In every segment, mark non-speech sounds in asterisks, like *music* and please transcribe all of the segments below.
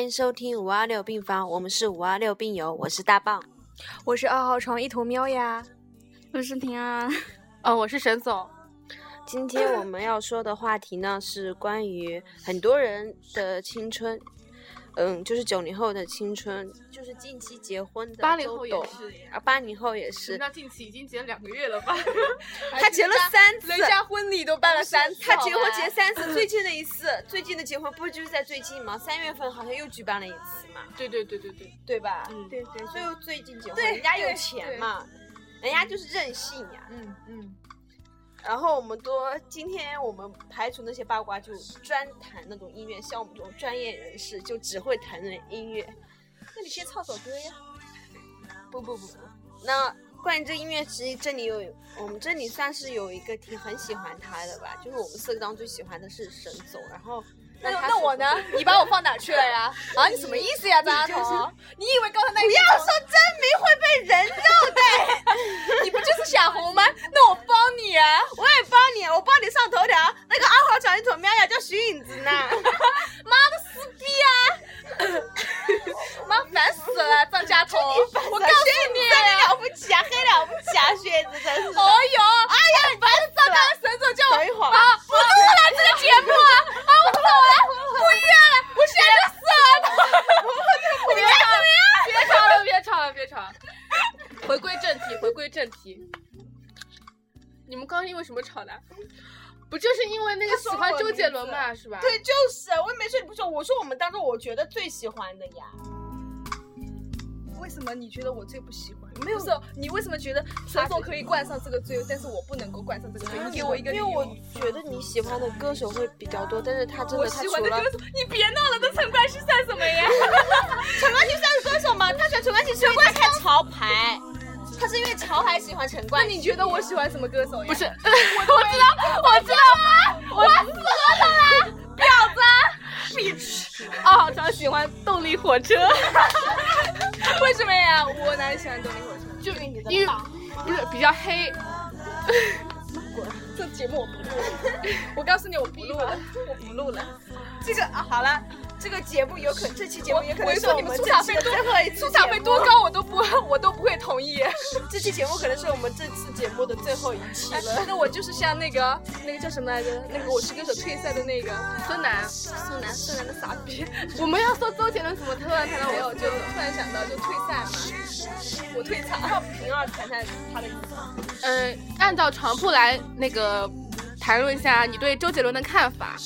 欢迎收听五二六病房，我们是五二六病友，我是大棒，我是二号床一头喵呀，我是平安，哦，我是沈总。今天我们要说的话题呢，是关于很多人的青春。嗯，就是九零后的青春，就是近期结婚的八零后也是啊，八零后也是。那近期已经结两个月了吧？*laughs* 他结了三次，人家婚礼都办了三次。他结婚结三次，*laughs* 最近的一次，最近的结婚不就是在最近吗？三月份好像又举办了一次嘛。对对对对对，对吧？嗯，对对。所以最近结婚，人家有钱嘛，人家就是任性呀。嗯嗯。然后我们多，今天我们排除那些八卦，就专谈那种音乐，像我们这种专业人士，就只会谈论音乐。那你先唱首歌呀？不不不不，那关于这音乐，其实这里有我们这里算是有一个挺很喜欢他的吧，就是我们四个当中最喜欢的是沈总，然后。那那我呢？*laughs* 你把我放哪去了呀？啊，你什么意思呀，张阿头？*laughs* 你以为刚才那不要说真名会被人肉的？*laughs* 你不就是想红吗？那我帮你啊，我也帮你，我帮你上头条。那个二号长一头喵呀，叫徐影子呢。妈的撕逼啊！妈烦死了，张家彤！我告诉你，真了不起啊，黑了不起啊，薛子真是。觉得我最不喜欢？没有，是你为什么觉得陈总可以冠上这个罪，但是我不能够冠上这个罪？你给我一个因为我觉得你喜欢的歌手会比较多，但是他真的他喜欢的歌手，你别闹了，那陈冠希算什么呀？*laughs* 陈冠希算是歌手吗？他喜欢陈冠希是因为他看潮牌，他是因为潮牌喜欢陈冠希。那你觉得我喜欢什么歌手呀？不是，我我知道，我知道啊？我死了啦！*laughs* 婊子，bitch！*laughs* 哦，常喜欢动力火车。*laughs* 为什么呀？我哪里喜欢动力火车？就因为不是比较黑。滚！*laughs* 这节目我不录了。*laughs* 我告诉你，我不录了，我不录了。这个啊，好了。这个节目有可能，这期节目也可能是我们出场费最后一次出场费多高我都不我都不会同意。这期节目可能是我们这次节目的最后一期了。那我就是像那个那个叫什么来着？那个我是歌手退赛的那个孙楠，孙楠，孙楠的傻逼。我们要说周杰伦怎么突然谈到我，就突然想到就退赛嘛。我退场。要平二谈谈他的意思。嗯，按照床铺来那个谈论一下你对周杰伦的看法。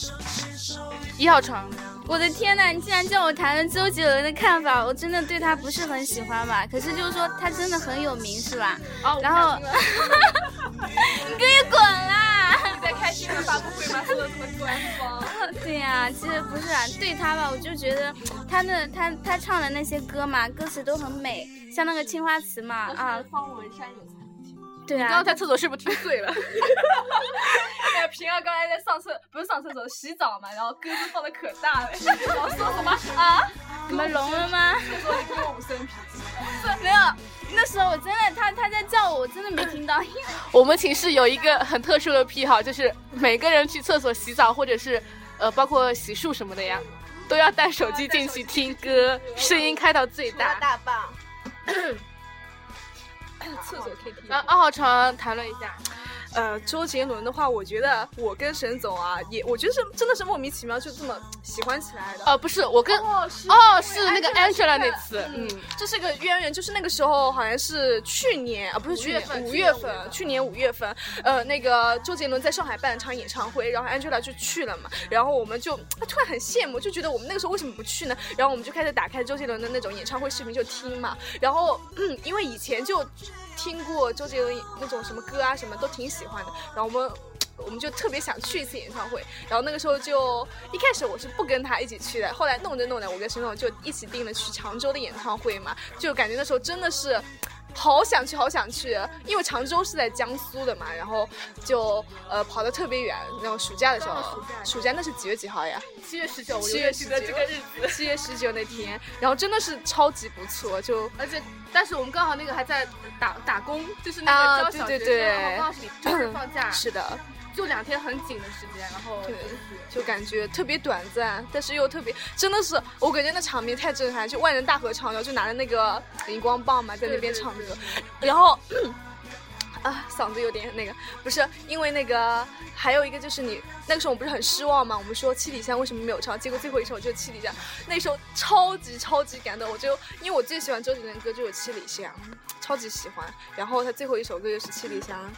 一号床。我的天呐！你竟然叫我谈论周杰伦的看法，我真的对他不是很喜欢吧？可是就是说他真的很有名，是吧？哦，然后 *laughs* 你可以滚啦！你在开新闻发布会吗？说的这么官方？*laughs* 对呀，其实不是啊，对他吧，我就觉得他的他他唱的那些歌嘛，歌词都很美，像那个青花瓷嘛啊。方文山有才。对啊，刚刚在厕所是不是听醉了？*laughs* 平儿刚才在上厕，不是上厕所，洗澡嘛，然后歌都放的可大了，*laughs* 然后说什么啊？你们聋了吗？说你给我五升啤。没有，那时候我真的，他他在叫我，我真的没听到。*laughs* 我们寝室有一个很特殊的癖好，就是每个人去厕所洗澡，或者是呃，包括洗漱什么的呀，都要带手机进去听歌，声音开到最大。大棒。厕所 KTV，二号床谈论一下。呃，周杰伦的话，我觉得我跟沈总啊，也我觉得是真的是莫名其妙就这么喜欢起来的。呃，不是我跟哦是那个 Angela 那次，嗯，这是个渊源，就是那个时候好像是去年啊，不是去年五月份，去年五月份，呃，那个周杰伦在上海办了场演唱会，然后 Angela 就去了嘛，然后我们就突然很羡慕，就觉得我们那个时候为什么不去呢？然后我们就开始打开周杰伦的那种演唱会视频就听嘛，然后因为以前就。听过周杰伦那种什么歌啊，什么都挺喜欢的。然后我们，*tsk* 我们就特别想去一次演唱会。然后那个时候就一开始我是不跟他一起去的，后来弄着弄着，我跟沈总就一起订了去常州的演唱会嘛。就感觉那时候真的是。好想去，好想去，因为常州是在江苏的嘛，然后就呃跑的特别远。然后暑假的时候，暑假那是几月几号呀？七月十九，七月十九这个日子，七月十九那天，然后真的是超级不错，就而且但是我们刚好那个还在打打工，就是那个教小学生，刚好是就是放假，是的。就两天很紧的时间，然后对，就感觉特别短暂，但是又特别，真的是我感觉那场面太震撼，就万人大合唱，然后就拿着那个荧光棒嘛，在那边唱歌，然后。*clears throat* 啊，嗓子有点那个，不是因为那个，还有一个就是你那个时候我们不是很失望吗？我们说七里香为什么没有唱？结果最后一首就是七里香，那时候超级超级感动，我就因为我最喜欢周杰伦的歌就有七里香，超级喜欢，然后他最后一首歌又是七里香。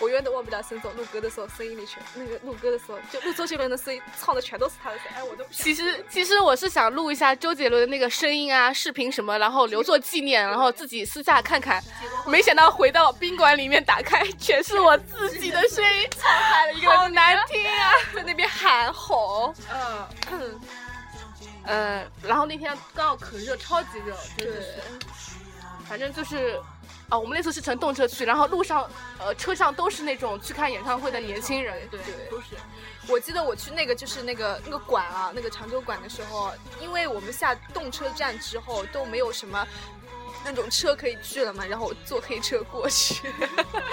我永远都忘不了沈总录歌的时候，声音里全那个录歌的时候，就录周杰伦的声音，唱的全都是他的声。哎，我都不其实 *laughs* 其实我是想录一下周杰伦的那个声音啊、视频什么，然后留作纪念，然后自己私下看看。没想到回到宾馆里面打开，全是我自己的声音，唱嗨了一个，好难听啊，*laughs* 在那边喊吼。嗯，呃，然后那天刚好可热，超级热，真的是，反正就是。哦，我们那次是乘动车去，然后路上，呃，车上都是那种去看演唱会的年轻人，对，都是。我记得我去那个就是那个那个馆啊，那个常州馆的时候，因为我们下动车站之后都没有什么。那种车可以去了嘛？然后坐黑车过去，*laughs*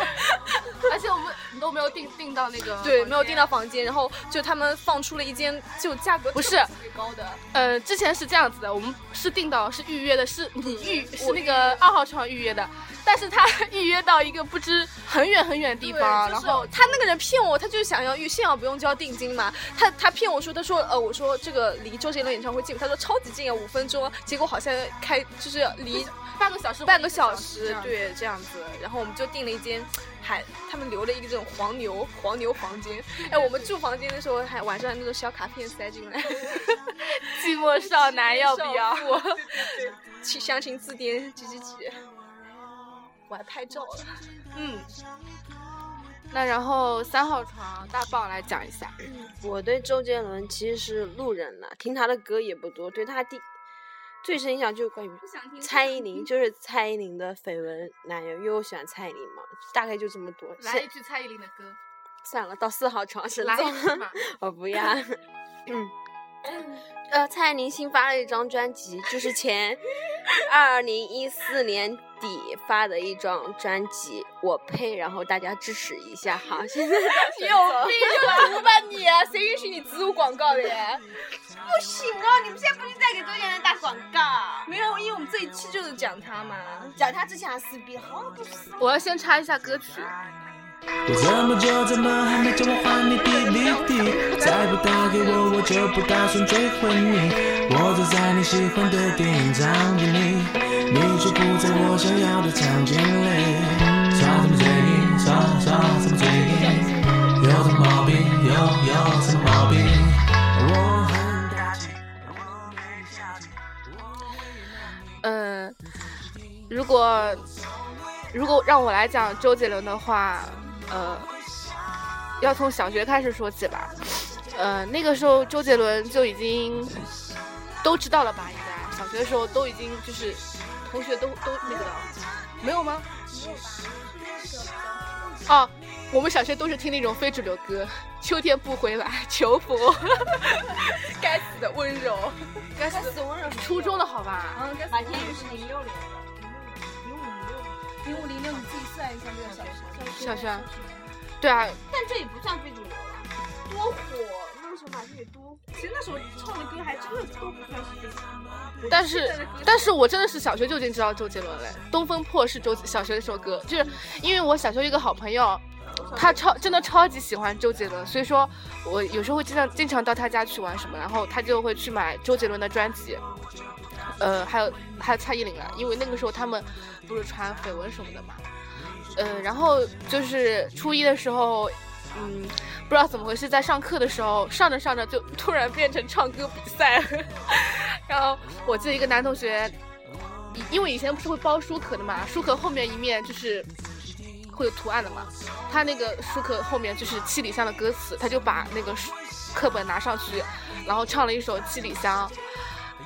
而且我们都没有订订到那个对，没有订到房间。然后就他们放出了一间，就价格不是特别高的。呃，之前是这样子的，我们是订到是预约的，是你预是那个二号床预约的，但是他预约到一个不知很远很远的地方，然后他那个人骗我，他就想要预幸好不用交定金嘛。他他骗我说，他说呃，我说这个离周杰伦演唱会近，他说超级近啊，五分钟。结果好像开就是离。半个小时，半个小时，对，这样子。然后我们就订了一间，还他们留了一个这种黄牛黄牛房间。哎，我们住房间的时候，还晚上那种小卡片塞进来。寂寞少男要不要？*laughs* 去相亲字典几几几。我还拍照了。嗯。那然后三号床大棒来讲一下。我对周杰伦其实是路人了，听他的歌也不多，对他第。最深印象就是关于蔡依林，就是蔡依林的绯闻男友，因为我喜欢蔡依林嘛，大概就这么多。来一句蔡依林的歌。算了，到四号床是来。我不要。*laughs* 嗯。呃，蔡依林新发了一张专辑，就是前 *laughs* 二零一四年底发的一张专辑。我呸！然后大家支持一下哈。现在 *laughs* 你有病就吧你，谁允许你植入广告的？不行啊，你们现在不是在给周杰一期就是讲他嘛，讲他之前还撕逼，好不是？我要先插一下歌曲。我这么久，怎么还没叫我还你？再不打给我，我就不打算追回你。我坐在你喜欢的电影场景里，你却不在我想要的场景里。耍什么嘴硬？耍耍什么嘴硬？有什么毛病？有有什么嗯，如果如果让我来讲周杰伦的话。呃，要从小学开始说起吧。呃，那个时候周杰伦就已经都知道了吧？应该小学的时候都已经就是同学都都那个了，没有吗？哦，我们小学都是听那种非主流歌，《秋天不回来》《求佛》，该死的温柔，该死的温柔，初中的好吧？嗯，该死。马天宇是零六年的，零五零六，零五零六，你自己算一下这个小学。小学，对啊，但这也不算非主流了，多火！那个时候马天宇多，其实那时候唱的歌还真的都不算是非主流。但是，但是我真的是小学就已经知道周杰伦了，《东风破》是周小学的一首歌，就是因为我小学一个好朋友，他超真的超级喜欢周杰伦，所以说我有时候会经常经常到他家去玩什么，然后他就会去买周杰伦的专辑，呃，还有还有蔡依林啊，因为那个时候他们不是传绯闻什么的嘛。呃，然后就是初一的时候，嗯，不知道怎么回事，在上课的时候上着上着就突然变成唱歌比赛，*laughs* 然后我记得一个男同学，因为以前不是会包书壳的嘛，书壳后面一面就是会有图案的嘛，他那个书壳后面就是《七里香》的歌词，他就把那个课本拿上去，然后唱了一首《七里香》，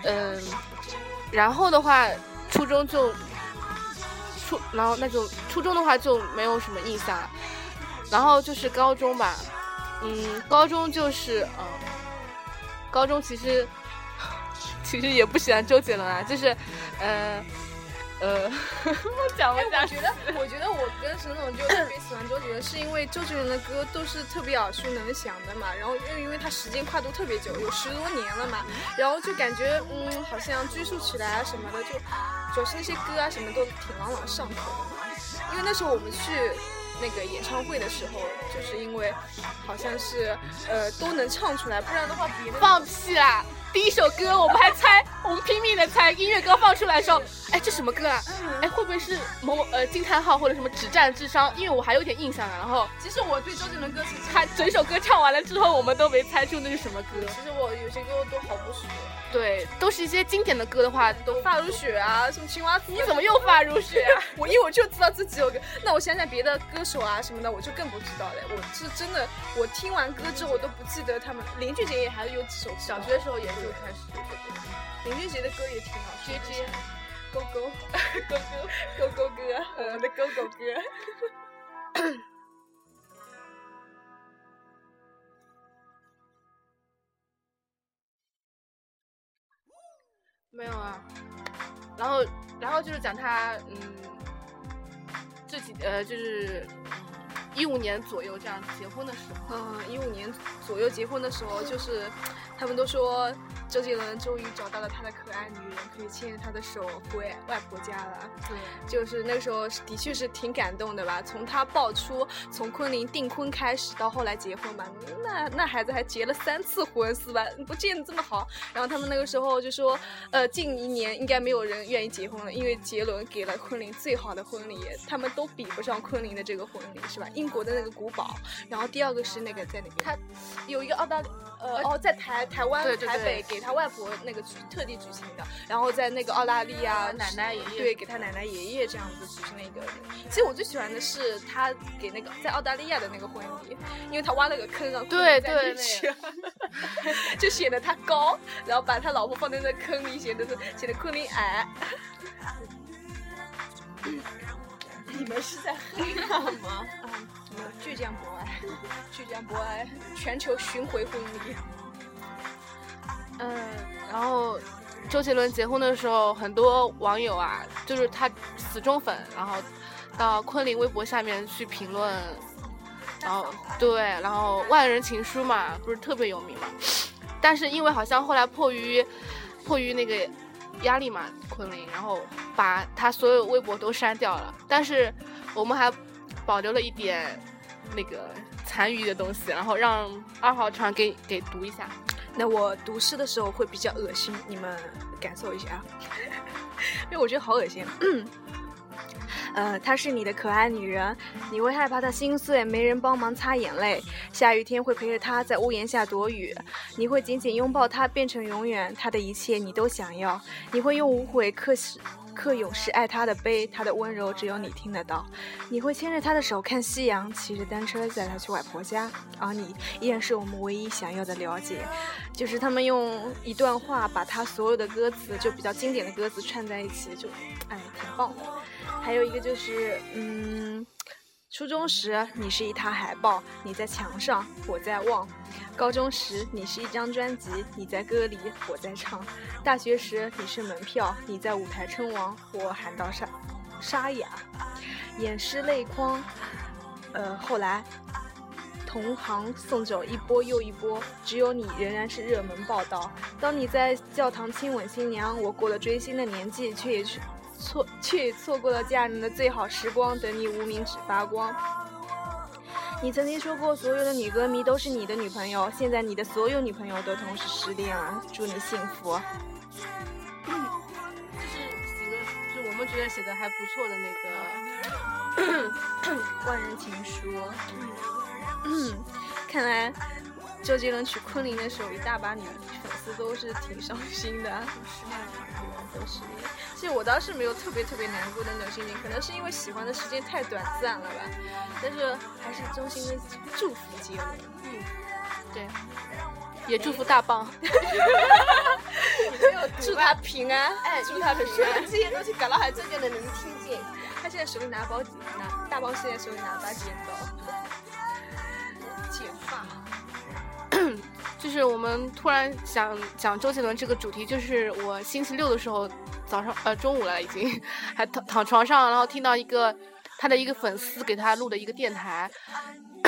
嗯，然后的话，初中就。初，然后那就初中的话就没有什么印象，然后就是高中吧，嗯，高中就是嗯，高中其实 *laughs* 其实也不喜欢周杰伦啊，就是嗯，呃，*laughs* 我觉得，我觉得我跟沈总就特别喜欢周杰伦，是因为周杰伦的歌都是特别耳熟能详的嘛，然后又因为他时间跨度特别久，有十多年了嘛，然后就感觉嗯，好像追溯起来啊什么的，就主要是那些歌啊什么都挺朗朗上口的嘛。因为那时候我们去那个演唱会的时候，就是因为好像是呃都能唱出来，不然的话别的放屁啦！第一首歌我们还猜，我们拼命的猜，音乐刚放出来的时候，哎，这什么歌啊？哎，会不会是某呃惊叹号或者什么只占智商？因为我还有点印象啊。然后其实我对周杰伦歌词他整首歌唱完了之后，*laughs* 我们都没猜出那是什么歌。其实我有些歌都好不熟，对，都是一些经典的歌的话，都发如雪啊，什么青蛙子，你怎么又发如雪啊？我因为我就知道这几首歌，那我想想别的歌手啊什么的，我就更不知道了。我是真的，我听完歌之后我都不记得他们。林俊杰也还有几首，小学的时候也就开始。林俊杰的歌也挺好，J J，勾勾 *laughs* 勾勾勾勾哥，我们的勾勾哥。没有啊，然后，然后就是讲他，嗯，这几呃，就是一五年左右这样结婚的时候，嗯，一五年左右结婚的时候，就是他们都说周杰伦终于找到了他的可爱女人，可以牵着他的手回外婆家了。对，就是那个时候的确是挺感动的吧。从他爆出从昆凌订婚开始到后来结婚吧，那那孩子还结了三次婚是吧？不见得这么好。然后他们那个时候就说，呃，近一年应该没有人愿意结婚了，因为杰伦给了昆凌最好的婚礼，他们都比不上昆凌的这个婚礼是吧？英国的那个古堡，然后第二个是那个在那边，他有一个澳大利呃哦，在台台湾对对对台北给他外婆那个举特地举行的，然后在那个澳大利亚奶奶爷爷对给他奶奶爷爷这样子举行了一个。其实我最喜欢的是他给那个在澳大利亚的那个婚礼，因为他挖了个坑让对昆凌站进去，*laughs* 就显得他高，然后把他老婆放在那坑里，显得是显得昆凌矮。你们是在黑他吗？啊，没有，倔强博爱，倔强博爱，全球巡回婚礼。嗯，然后周杰伦结婚的时候，很多网友啊，就是他死忠粉，然后到昆凌微博下面去评论，然后对，然后万人情书嘛，不是特别有名嘛，但是因为好像后来迫于迫于那个压力嘛，昆凌，然后把他所有微博都删掉了，但是我们还保留了一点那个残余的东西，然后让二号传给给读一下。那我读诗的时候会比较恶心，你们感受一下，*laughs* 因为我觉得好恶心。呃，她是你的可爱女人，你会害怕她心碎，没人帮忙擦眼泪。下雨天会陪着她在屋檐下躲雨，你会紧紧拥抱她，变成永远，她的一切你都想要。你会用无悔刻刻永世爱她的悲，她的温柔只有你听得到。你会牵着她的手看夕阳，骑着单车载她去外婆家，而你依然是我们唯一想要的了解。就是他们用一段话把他所有的歌词，就比较经典的歌词串在一起，就哎挺棒的。还有一个就是，嗯，初中时你是一沓海报，你在墙上，我在望；高中时你是一张专辑，你在歌里，我在唱；大学时你是门票，你在舞台称王，我喊到沙沙哑，掩饰泪光。呃，后来同行送走一波又一波，只有你仍然是热门报道。当你在教堂亲吻新娘，我过了追星的年纪，却也去错，*laughs* 却也错过了家人的最好时光。等你无名指发光。你曾经说过，所有的女歌迷都是你的女朋友，现在你的所有女朋友都同时失恋了，祝你幸福。就是写个，就我们觉得写的还不错的那个万人情书。嗯，看来周杰伦娶昆凌的时候，一大把女都是挺伤心的。都失恋。其实我倒是没有特别特别难过的那种心情，可能是因为喜欢的时间太短暂了吧。但是还是衷心的祝福杰伦。嗯，对，也祝福大棒。*laughs* 祝他平安，哎，祝他平安。这些东西，搞得好像真的能听见。他现在手里拿包拿大包，现在手里拿把剪刀，就是我们突然想讲周杰伦这个主题，就是我星期六的时候早上呃中午了已经，还躺躺床上，然后听到一个他的一个粉丝给他录的一个电台，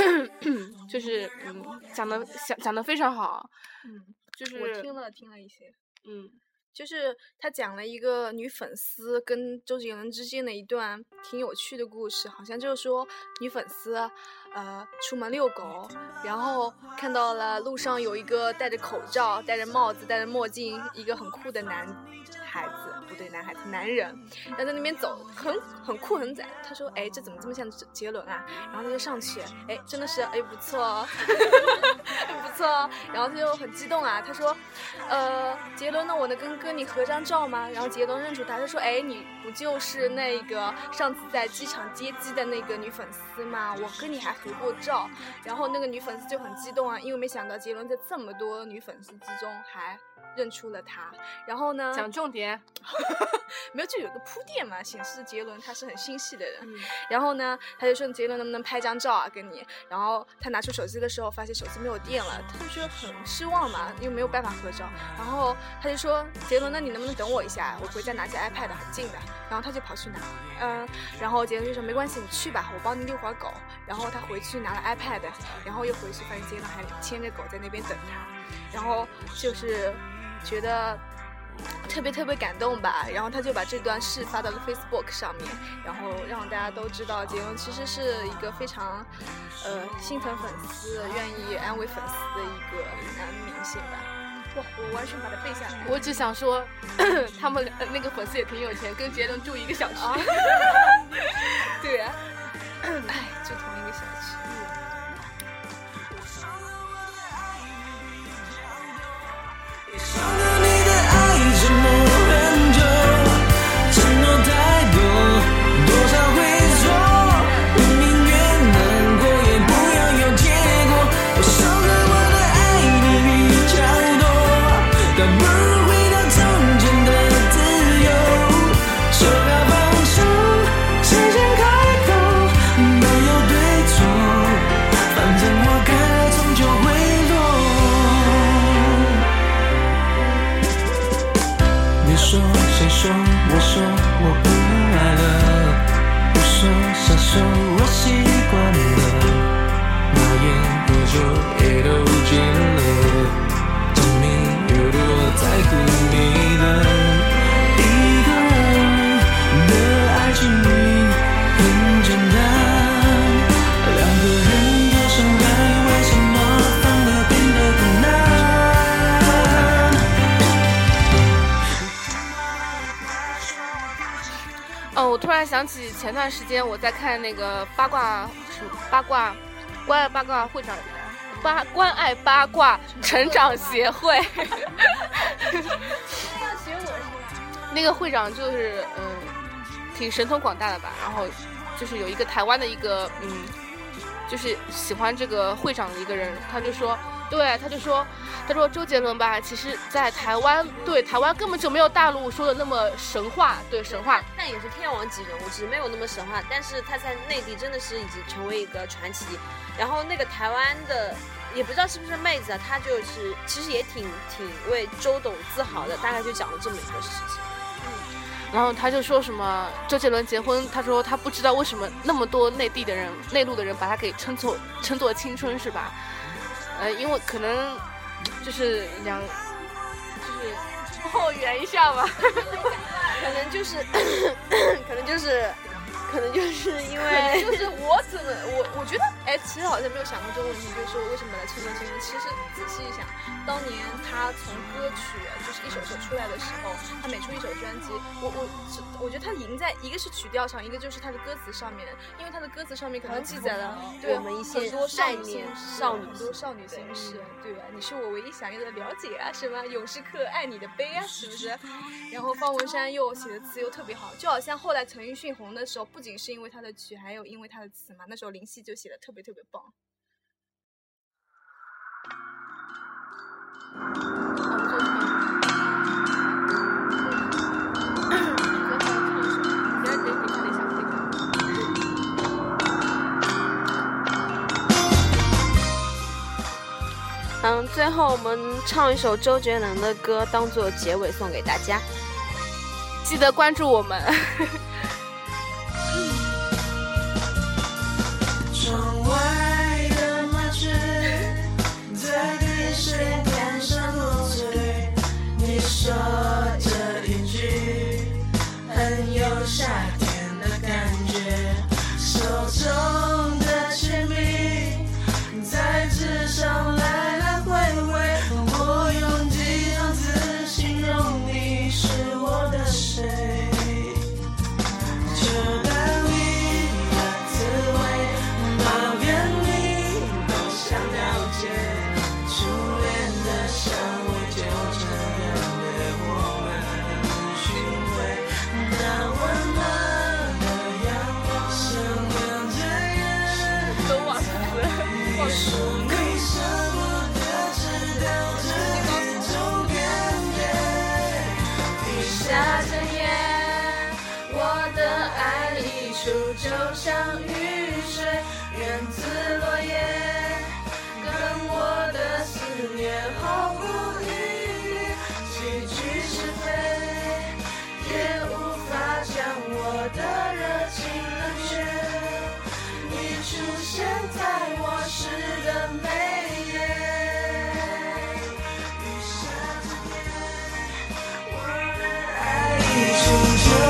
*clears throat* 就是嗯讲的讲讲的非常好，嗯，就是我听了听了一些。嗯就是他讲了一个女粉丝跟周杰伦之间的一段挺有趣的故事，好像就是说女粉丝，呃，出门遛狗，然后看到了路上有一个戴着口罩、戴着帽子、戴着墨镜，一个很酷的男孩子，不对，男孩子，男人，然后在那边走，很很酷很拽。他说，哎，这怎么这么像杰伦啊？然后他就上去，哎，真的是，哎，不错哦，*laughs* 不错哦。然后他就很激动啊，他说，呃，杰伦呢，我能跟哥你合张照吗？然后杰伦认出他，他说，哎，你不就是那个上次在机场接机的那个女粉丝吗？我跟你还合过照。然后那个女粉丝就很激动啊，因为没想到杰伦在这么多女粉丝之中还认出了他。然后呢，讲重点，*laughs* 没有就有个铺垫嘛，显示杰伦他是很心细的人。嗯然后呢，他就说杰伦能不能拍张照啊，跟你。然后他拿出手机的时候，发现手机没有电了，他就觉得很失望嘛，又没有办法合照。然后他就说杰伦，那你能不能等我一下？我回家拿下 iPad，很近的。然后他就跑去拿，嗯，然后杰伦就说没关系，你去吧，我帮你遛会儿狗。然后他回去拿了 iPad，然后又回去发现杰伦还牵着狗在那边等他，然后就是觉得。特别特别感动吧，然后他就把这段事发到了 Facebook 上面，然后让大家都知道杰伦其实是一个非常，呃，心疼粉丝、愿意安慰粉丝的一个男明星吧。哇，我完全把它背下来。我只想说，*clears throat* 他们呃那个粉丝也挺有钱，跟杰伦住一个小区。啊，*laughs* 对啊，*coughs* 哎，住同一个小区。说谁说我说我不爱了，不说瞎说我习惯了，那烟和酒也都戒了，证明有多在乎你的。一个人的爱情。然想起前段时间我在看那个八卦什么八卦关爱八卦会长八关爱八卦成长协会，*laughs* 那个会长就是嗯挺神通广大的吧，然后就是有一个台湾的一个嗯就是喜欢这个会长的一个人，他就说。对，他就说，他说周杰伦吧，其实在台湾，对台湾根本就没有大陆说的那么神话，对神话。但也是天王级人物，只是没有那么神话。但是他在内地真的是已经成为一个传奇。然后那个台湾的，也不知道是不是妹子啊，她就是其实也挺挺为周董自豪的，大概就讲了这么一个事情。嗯然后他就说什么周杰伦结婚，他说他不知道为什么那么多内地的人、内陆的人把他给称作称作青春是吧？呃，因为可能就是两，就是后援一下吧。*laughs* *coughs* 可能就是，可能就是，可能就是因为就是我怎么我我觉得，哎，其实好像没有想过这个问题，就是说为什么把它称作青春？其实仔细一想，当年他从歌曲就是一首首出来的时候，他每出一首专辑，我我我觉得他赢在一个是曲调上，一个就是他的歌词上面，因为他的歌词上面可能记载了对我们一些很多少女心事少女很多少女心事，对吧？你是我唯一想要的了解啊，什么勇士刻爱你的悲啊，是不是？然后方文山又写的词又特别好，就好像后来陈奕迅红的时候，不仅是因为他的曲，还有因为他的词嘛。那时候林夕就写的特别特别棒。嗯，最后我们唱一首周杰伦的歌，当做结尾送给大家。记得关注我们。就像雨水，源自落叶，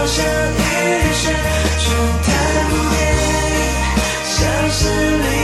像雨水，却看不灭，像是你。